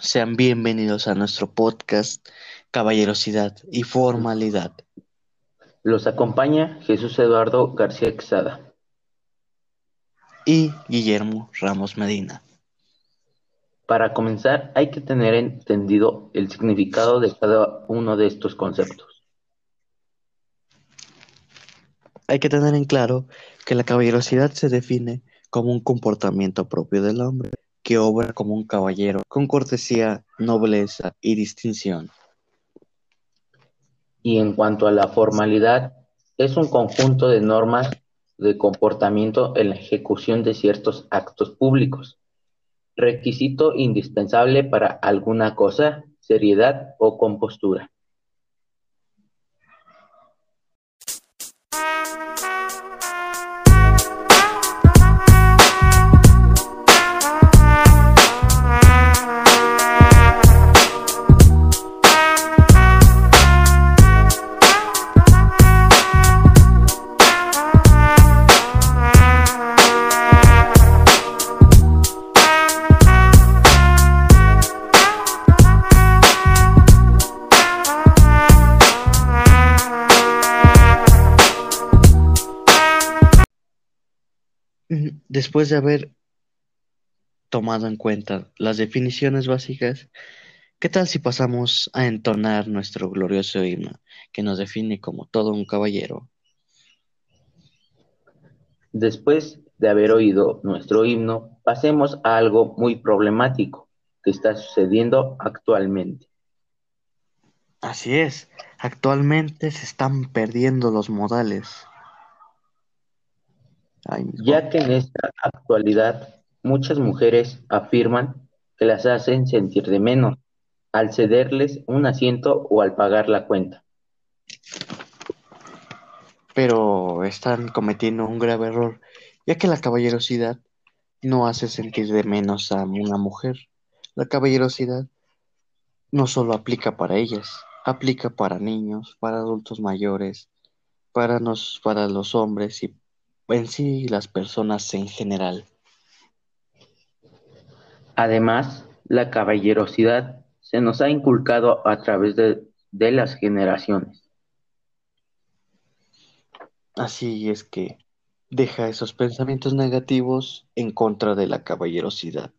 Sean bienvenidos a nuestro podcast Caballerosidad y Formalidad. Los acompaña Jesús Eduardo García Exada y Guillermo Ramos Medina. Para comenzar, hay que tener entendido el significado de cada uno de estos conceptos. Hay que tener en claro que la caballerosidad se define como un comportamiento propio del hombre que obra como un caballero, con cortesía, nobleza y distinción. Y en cuanto a la formalidad, es un conjunto de normas de comportamiento en la ejecución de ciertos actos públicos. Requisito indispensable para alguna cosa, seriedad o compostura. Después de haber tomado en cuenta las definiciones básicas, ¿qué tal si pasamos a entonar nuestro glorioso himno que nos define como todo un caballero? Después de haber oído nuestro himno, pasemos a algo muy problemático que está sucediendo actualmente. Así es, actualmente se están perdiendo los modales ya que en esta actualidad muchas mujeres afirman que las hacen sentir de menos al cederles un asiento o al pagar la cuenta. Pero están cometiendo un grave error, ya que la caballerosidad no hace sentir de menos a una mujer. La caballerosidad no solo aplica para ellas, aplica para niños, para adultos mayores, para, nos, para los hombres y en sí las personas en general. Además, la caballerosidad se nos ha inculcado a través de, de las generaciones. Así es que deja esos pensamientos negativos en contra de la caballerosidad.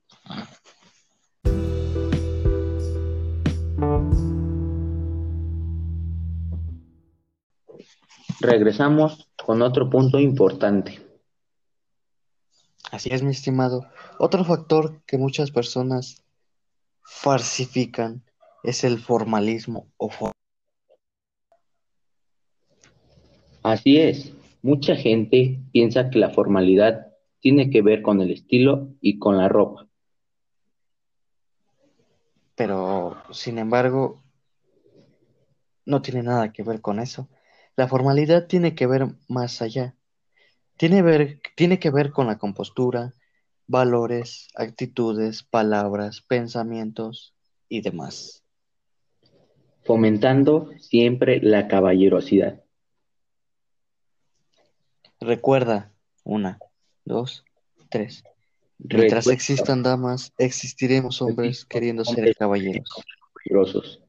Regresamos con otro punto importante. Así es, mi estimado. Otro factor que muchas personas falsifican es el formalismo o Así es, mucha gente piensa que la formalidad tiene que ver con el estilo y con la ropa. Pero, sin embargo, no tiene nada que ver con eso. La formalidad tiene que ver más allá. Tiene, ver, tiene que ver con la compostura, valores, actitudes, palabras, pensamientos y demás. Fomentando siempre la caballerosidad. Recuerda, una, dos, tres. Mientras existan damas, existiremos hombres queriendo ser caballeros. Caballerosos.